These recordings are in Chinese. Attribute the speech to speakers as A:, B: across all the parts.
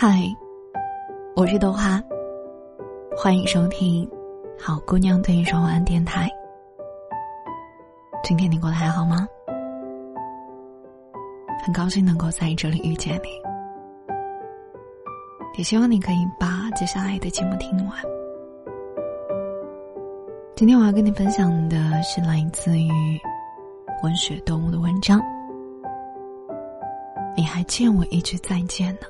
A: 嗨，我是豆花，欢迎收听《好姑娘对你说晚安》电台。今天你过得还好吗？很高兴能够在这里遇见你，也希望你可以把接下来的节目听完。今天我要跟你分享的是来自于文学动物的文章。你还欠我一句再见呢。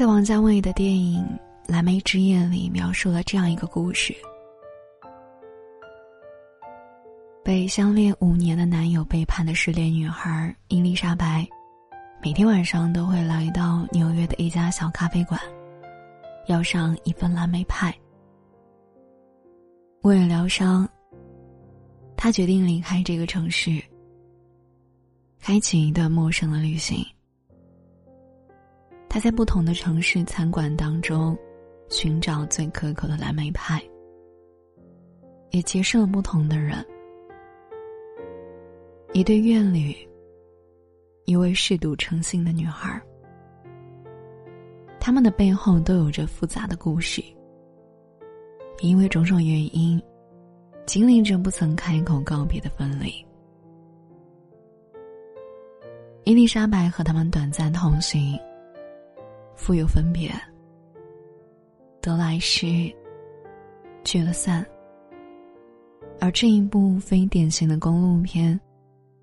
A: 在王家卫的电影《蓝莓之夜》里，描述了这样一个故事：被相恋五年的男友背叛的失恋女孩伊丽莎白，每天晚上都会来到纽约的一家小咖啡馆，要上一份蓝莓派。为了疗伤。他决定离开这个城市，开启一段陌生的旅行。在不同的城市餐馆当中寻找最可口的蓝莓派，也结识了不同的人：一对怨侣，一位嗜赌成性的女孩。他们的背后都有着复杂的故事，因为种种原因。经历着不曾开口告别的分离，伊丽莎白和他们短暂同行，富有分别，得来失，聚了散。而这一部非典型的公路片，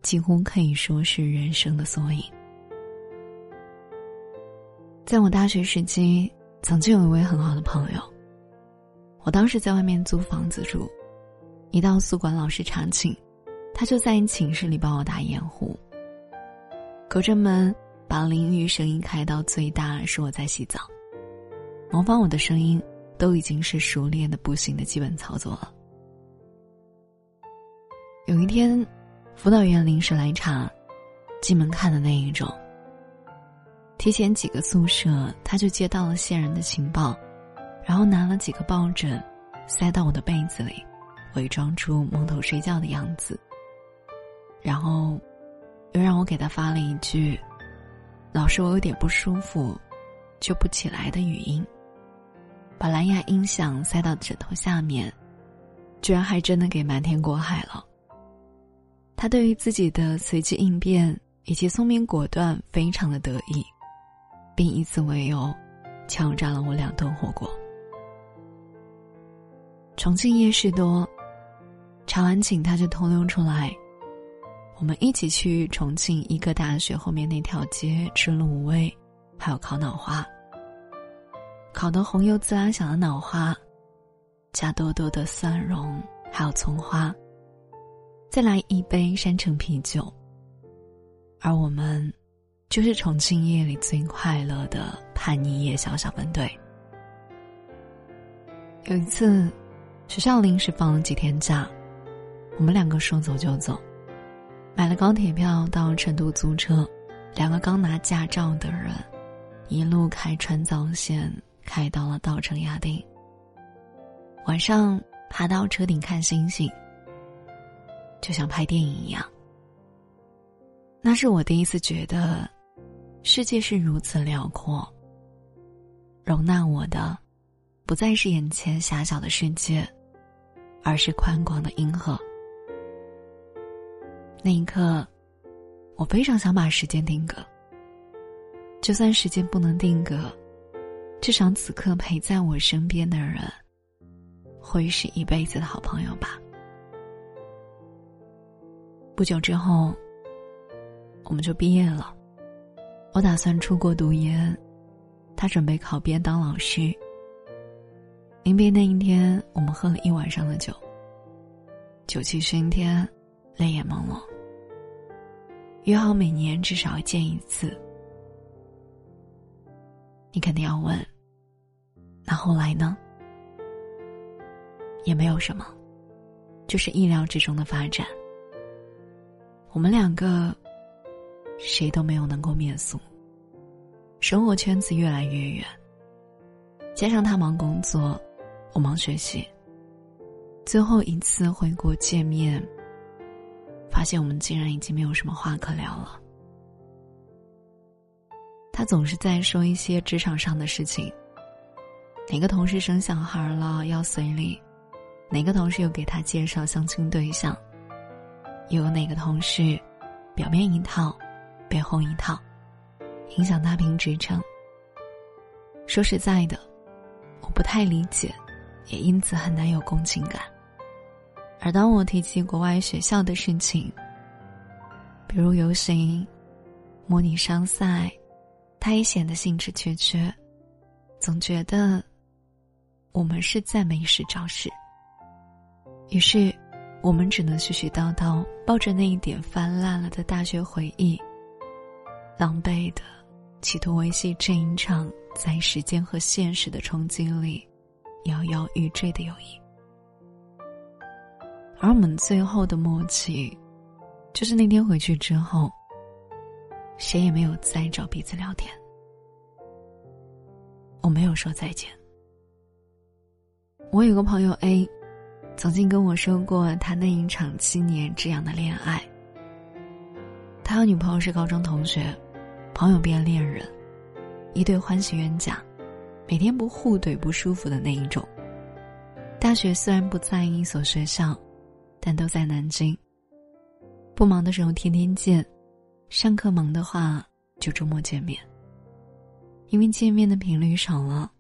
A: 几乎可以说是人生的缩影。在我大学时期，曾经有一位很好的朋友，我当时在外面租房子住。一到宿管老师查寝，他就在寝室里帮我打掩护。隔着门把淋浴声音开到最大，是我在洗澡。模仿我的声音都已经是熟练的不行的基本操作了。有一天，辅导员临时来查，进门看的那一种。提前几个宿舍，他就接到了线人的情报，然后拿了几个抱枕，塞到我的被子里。伪装出蒙头睡觉的样子，然后又让我给他发了一句：“老师，我有点不舒服，就不起来的语音。”把蓝牙音响塞到枕头下面，居然还真的给瞒天过海了。他对于自己的随机应变以及聪明果断非常的得意，并以此为由，敲诈了我两顿火锅。重庆夜市多。查完寝，他就偷溜出来，我们一起去重庆医科大学后面那条街吃卤味，还有烤脑花。烤的红油滋拉响的脑花，加多多的蒜蓉，还有葱花，再来一杯山城啤酒。而我们，就是重庆夜里最快乐的叛逆夜小小分队。有一次，学校临时放了几天假。我们两个说走就走，买了高铁票到成都租车，两个刚拿驾照的人，一路开川藏线开到了稻城亚丁。晚上爬到车顶看星星，就像拍电影一样。那是我第一次觉得，世界是如此辽阔，容纳我的，不再是眼前狭小的世界，而是宽广的银河。那一刻，我非常想把时间定格。就算时间不能定格，至少此刻陪在我身边的人，会是一辈子的好朋友吧。不久之后，我们就毕业了。我打算出国读研，他准备考编当老师。临别那一天，我们喝了一晚上的酒，酒气熏天。泪眼朦胧，约好每年至少见一次。你肯定要问，那后来呢？也没有什么，就是意料之中的发展。我们两个，谁都没有能够面俗，生活圈子越来越远。加上他忙工作，我忙学习，最后一次回国见面。发现我们竟然已经没有什么话可聊了。他总是在说一些职场上的事情。哪个同事生小孩了要随礼？哪个同事又给他介绍相亲对象？又有哪个同事，表面一套，背后一套，影响他评职称？说实在的，我不太理解，也因此很难有共情感。而当我提起国外学校的事情，比如游行、模拟商赛，他也显得兴致缺缺，总觉得。我们是在没事找事，于是，我们只能絮絮叨叨，抱着那一点泛滥了的大学回忆，狼狈的企图维系这一场在时间和现实的冲击里摇摇欲坠的友谊。而我们最后的默契，就是那天回去之后，谁也没有再找彼此聊天，我没有说再见。我有个朋友 A，曾经跟我说过他那一场七年这样的恋爱。他和女朋友是高中同学，朋友变恋人，一对欢喜冤家，每天不互怼不舒服的那一种。大学虽然不在一所学校，但都在南京。不忙的时候天天见，上课忙的话就周末见面。因为见面的频率少了。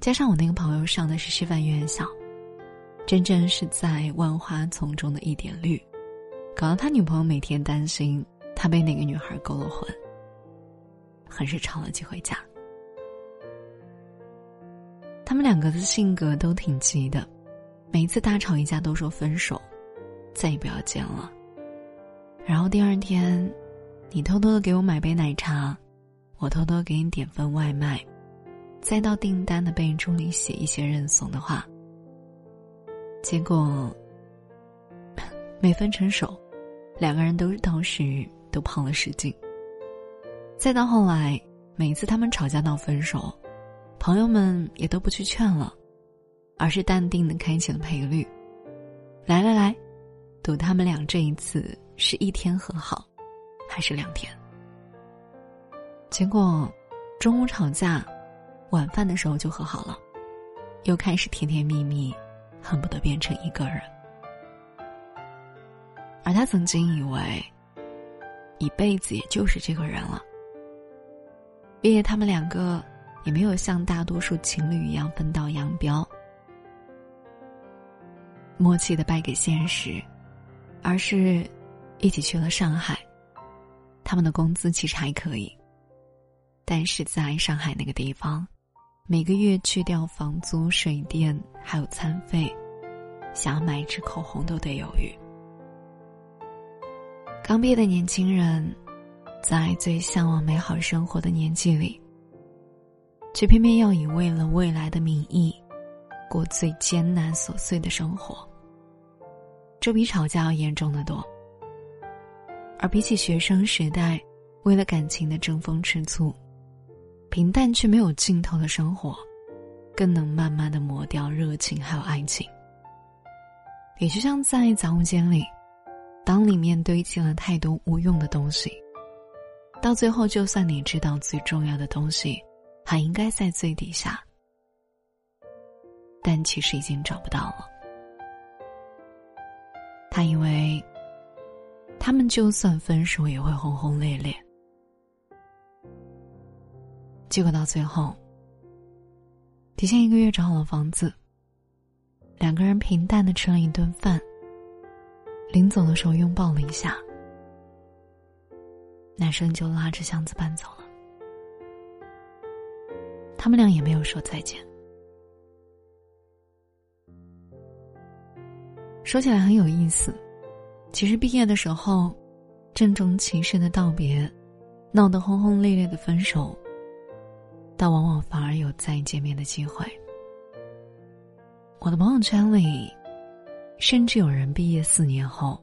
A: 加上我那个朋友上的是师范院校，真正是在万花丛中的一点绿，搞得他女朋友每天担心他被哪个女孩勾了魂，很是吵了几回架。他们两个的性格都挺急的，每一次大吵一架都说分手，再也不要见了。然后第二天，你偷偷的给我买杯奶茶，我偷偷给你点份外卖。再到订单的备注里写一些认怂的话，结果没分成手，两个人都当时都胖了十斤。再到后来，每次他们吵架闹分手，朋友们也都不去劝了，而是淡定的开启了赔率。来来来，赌他们俩这一次是一天和好，还是两天？结果中午吵架。晚饭的时候就和好了，又开始甜甜蜜蜜，恨不得变成一个人。而他曾经以为，一辈子也就是这个人了。毕业，他们两个也没有像大多数情侣一样分道扬镳，默契的败给现实，而是一起去了上海。他们的工资其实还可以，但是在上海那个地方。每个月去掉房租、水电，还有餐费，想要买一支口红都得犹豫。刚毕业的年轻人，在最向往美好生活的年纪里，却偏偏要以为了未来的名义，过最艰难琐碎的生活。这比吵架要严重的多。而比起学生时代，为了感情的争风吃醋。平淡却没有尽头的生活，更能慢慢的磨掉热情还有爱情。也就像在杂物间里，当里面堆积了太多无用的东西，到最后，就算你知道最重要的东西还应该在最底下，但其实已经找不到了。他以为，他们就算分手也会轰轰烈烈。结果到最后，提前一个月找好了房子，两个人平淡的吃了一顿饭。临走的时候拥抱了一下，男生就拉着箱子搬走了。他们俩也没有说再见。说起来很有意思，其实毕业的时候，郑重其事的道别，闹得轰轰烈烈的分手。但往往反而有再见面的机会。我的朋友圈里，甚至有人毕业四年后，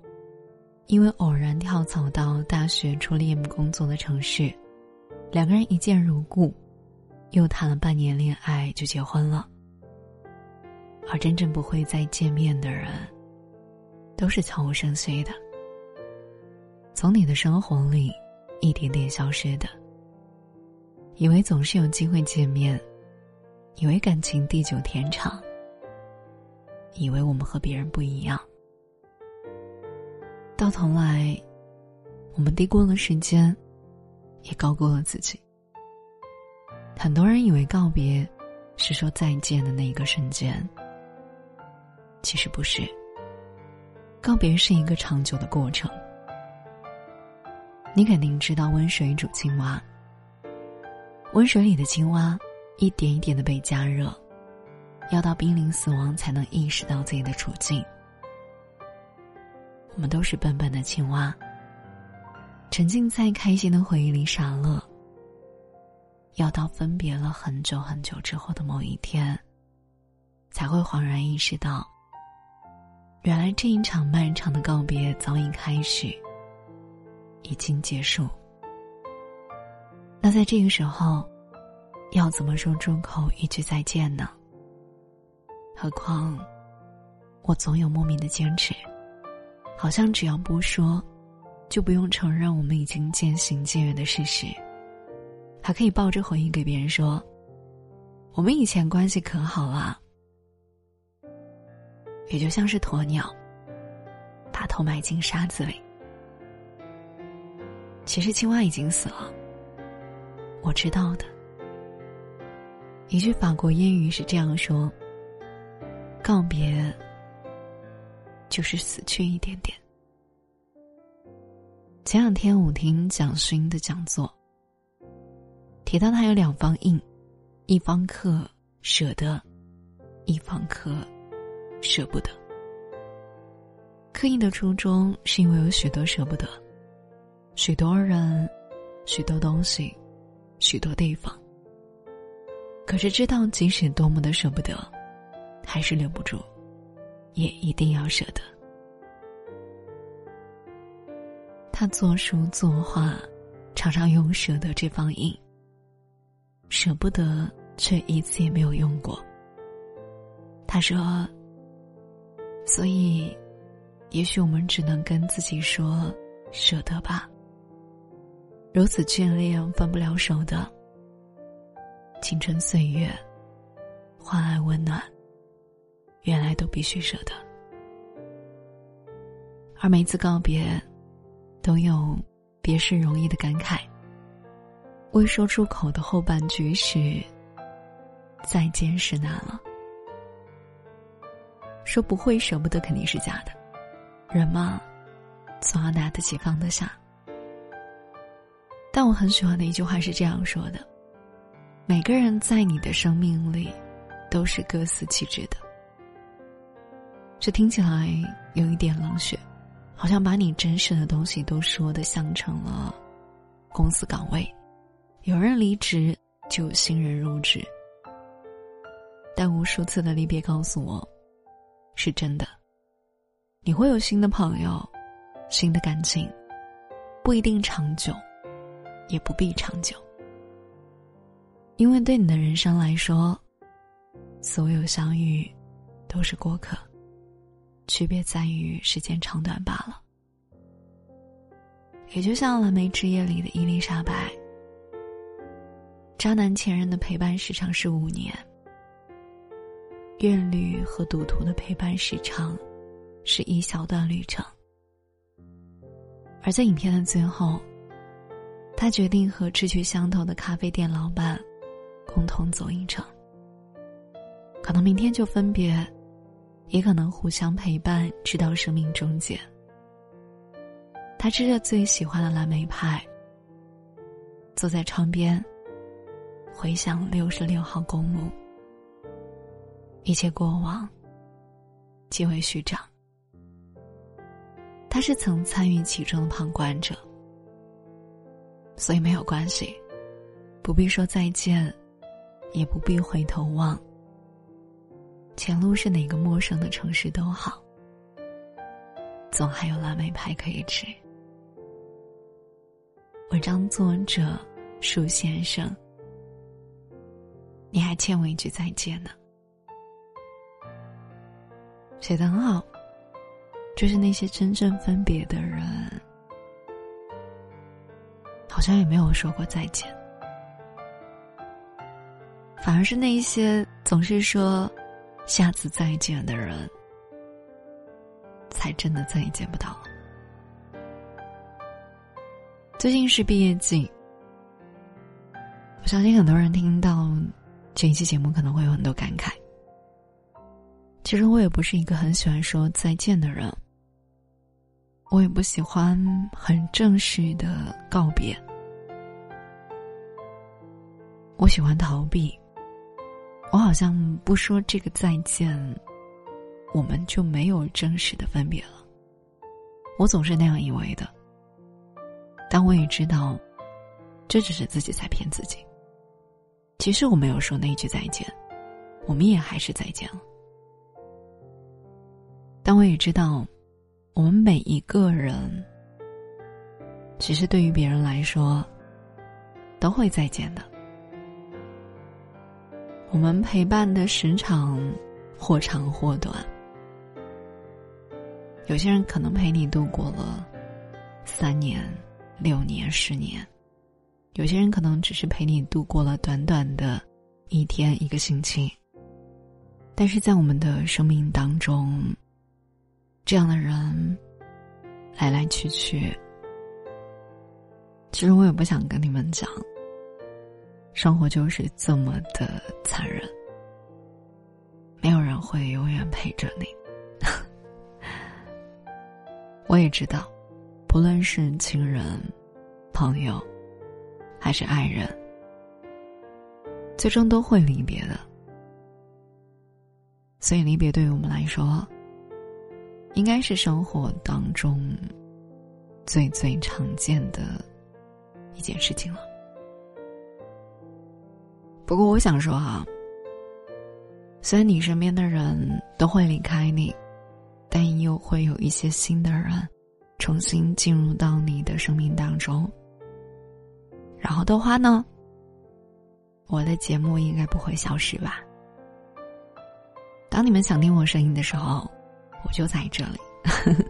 A: 因为偶然跳槽到大学初恋工作的城市，两个人一见如故，又谈了半年恋爱就结婚了。而真正不会再见面的人，都是悄无声息的，从你的生活里一点点消失的。以为总是有机会见面，以为感情地久天长，以为我们和别人不一样，到头来，我们低估了时间，也高估了自己。很多人以为告别是说再见的那一个瞬间，其实不是。告别是一个长久的过程。你肯定知道温水煮青蛙。温水里的青蛙，一点一点的被加热，要到濒临死亡才能意识到自己的处境。我们都是笨笨的青蛙，沉浸在开心的回忆里傻乐。要到分别了很久很久之后的某一天，才会恍然意识到，原来这一场漫长的告别早已开始，已经结束。那在这个时候，要怎么说出口一句再见呢？何况，我总有莫名的坚持，好像只要不说，就不用承认我们已经渐行渐远的事实，还可以抱着回忆给别人说，我们以前关系可好了。也就像是鸵鸟，把头埋进沙子里，其实青蛙已经死了。我知道的，一句法国谚语是这样说：“告别就是死去一点点。”前两天我听蒋勋的讲座，提到他有两方印，一方克舍得，一方克舍不得。刻印的初衷是因为有许多舍不得，许多人，许多东西。许多地方，可是知道即使多么的舍不得，还是留不住，也一定要舍得。他作书作画，常常用舍得这方印。舍不得，却一次也没有用过。他说：“所以，也许我们只能跟自己说舍得吧。”如此眷恋分不了手的青春岁月，换爱温暖，原来都必须舍得。而每次告别，都有别是容易的感慨。未说出口的后半句是“再见”是难了。说不会舍不得肯定是假的，人嘛，总要拿得起放得下。但我很喜欢的一句话是这样说的：“每个人在你的生命里，都是各司其职的。”这听起来有一点冷血，好像把你真实的东西都说的像成了公司岗位，有人离职就有新人入职。但无数次的离别告诉我，是真的，你会有新的朋友，新的感情，不一定长久。也不必长久，因为对你的人生来说，所有相遇都是过客，区别在于时间长短罢了。也就像《蓝莓之夜》里的伊丽莎白，渣男前任的陪伴时长是五年，怨侣和赌徒的陪伴时长是一小段旅程，而在影片的最后。他决定和志趣相投的咖啡店老板共同走一程，可能明天就分别，也可能互相陪伴直到生命终结。他吃着最喜欢的蓝莓派，坐在窗边，回想六十六号公墓，一切过往皆为虚长。他是曾参与其中的旁观者。所以没有关系，不必说再见，也不必回头望。前路是哪个陌生的城市都好，总还有蓝莓派可以吃。文章作者树先生，你还欠我一句再见呢。写的很好，就是那些真正分别的人，好像也没有说过再见。反而是那一些总是说下次再见的人，才真的再也见不到了。最近是毕业季，我相信很多人听到这一期节目可能会有很多感慨。其实我也不是一个很喜欢说再见的人，我也不喜欢很正式的告别，我喜欢逃避。我好像不说这个再见，我们就没有真实的分别了。我总是那样以为的，但我也知道，这只是自己在骗自己。其实我没有说那一句再见，我们也还是再见了。但我也知道，我们每一个人，其实对于别人来说，都会再见的。我们陪伴的时长，或长或短。有些人可能陪你度过了三年、六年、十年；有些人可能只是陪你度过了短短的一天、一个星期。但是在我们的生命当中，这样的人来来去去，其实我也不想跟你们讲，生活就是这么的残忍，没有人会永远陪着你。我也知道，不论是亲人、朋友，还是爱人，最终都会离别的。所以，离别对于我们来说。应该是生活当中最最常见的一件事情了。不过，我想说哈，虽然你身边的人都会离开你，但又会有一些新的人重新进入到你的生命当中。然后的话呢，我的节目应该不会消失吧？当你们想听我声音的时候。我就在这里，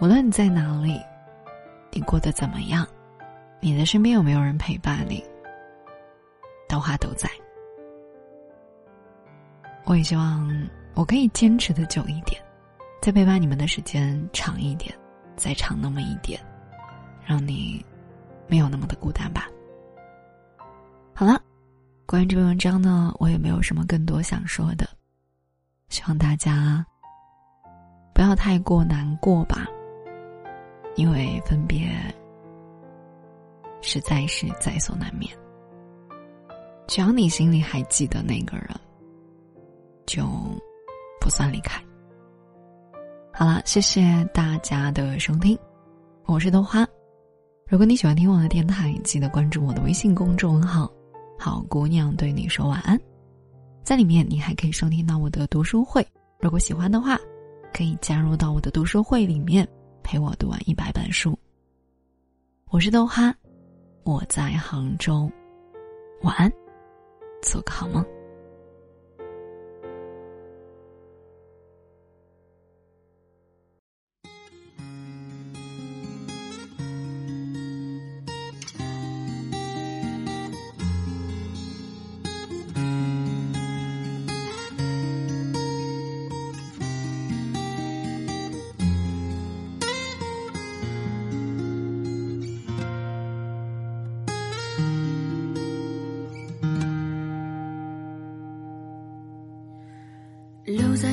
A: 无论你在哪里，你过得怎么样，你的身边有没有人陪伴你，豆花都在。我也希望我可以坚持的久一点，再陪伴你们的时间长一点，再长那么一点，让你没有那么的孤单吧。好了，关于这篇文章呢，我也没有什么更多想说的。希望大家不要太过难过吧，因为分别实在是在所难免。只要你心里还记得那个人，就不算离开。好了，谢谢大家的收听，我是豆花。如果你喜欢听我的电台，记得关注我的微信公众号“好姑娘对你说晚安”。在里面，你还可以收听到我的读书会。如果喜欢的话，可以加入到我的读书会里面，陪我读完一百本书。我是豆花，我在杭州，晚安，做个好梦。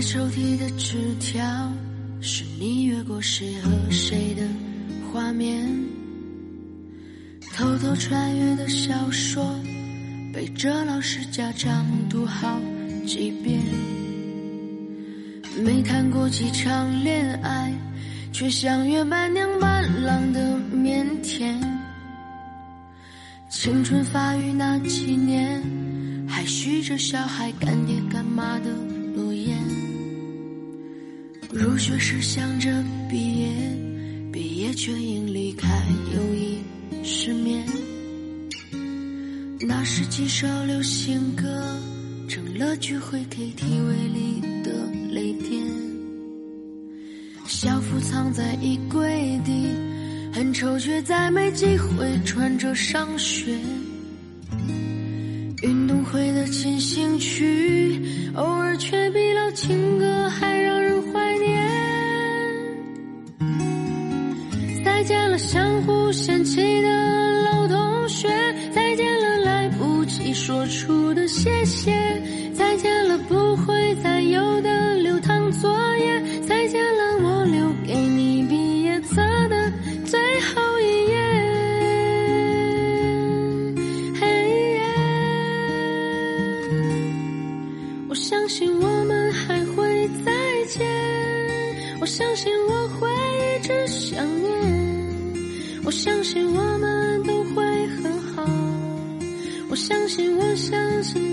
B: 抽屉的纸条，是你越过谁和谁的画面；偷偷穿越的小说，背着老师家长读好几遍。没谈过几场恋爱，却像约伴娘伴郎的腼腆。青春发育那几年，还许着小孩干爹干入学时想着毕业，毕业却因离开友谊失眠。那时几首流行歌成了聚会 KTV 里的泪点。校服藏在衣柜底，很丑，却再没机会穿着上学。运动会的进行曲，偶尔却比老情歌还让不会再有的流淌作业，再见了我留给你毕业册的最后一页。嘿耶，我相信我们还会再见，我相信我会一直想念，我相信我们都会很好，我相信我相信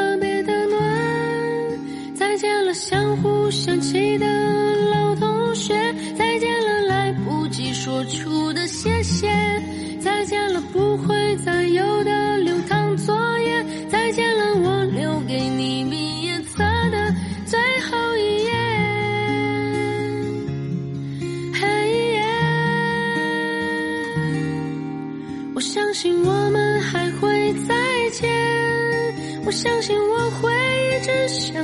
B: 相互嫌弃的老同学，再见了来不及说出的谢谢，再见了不会再有的流淌作业，再见了我留给你毕业册的最后一页。嘿耶。我相信我们还会再见，我相信我会一直想，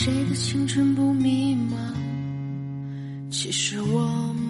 B: 谁的青春不迷茫？其实我们。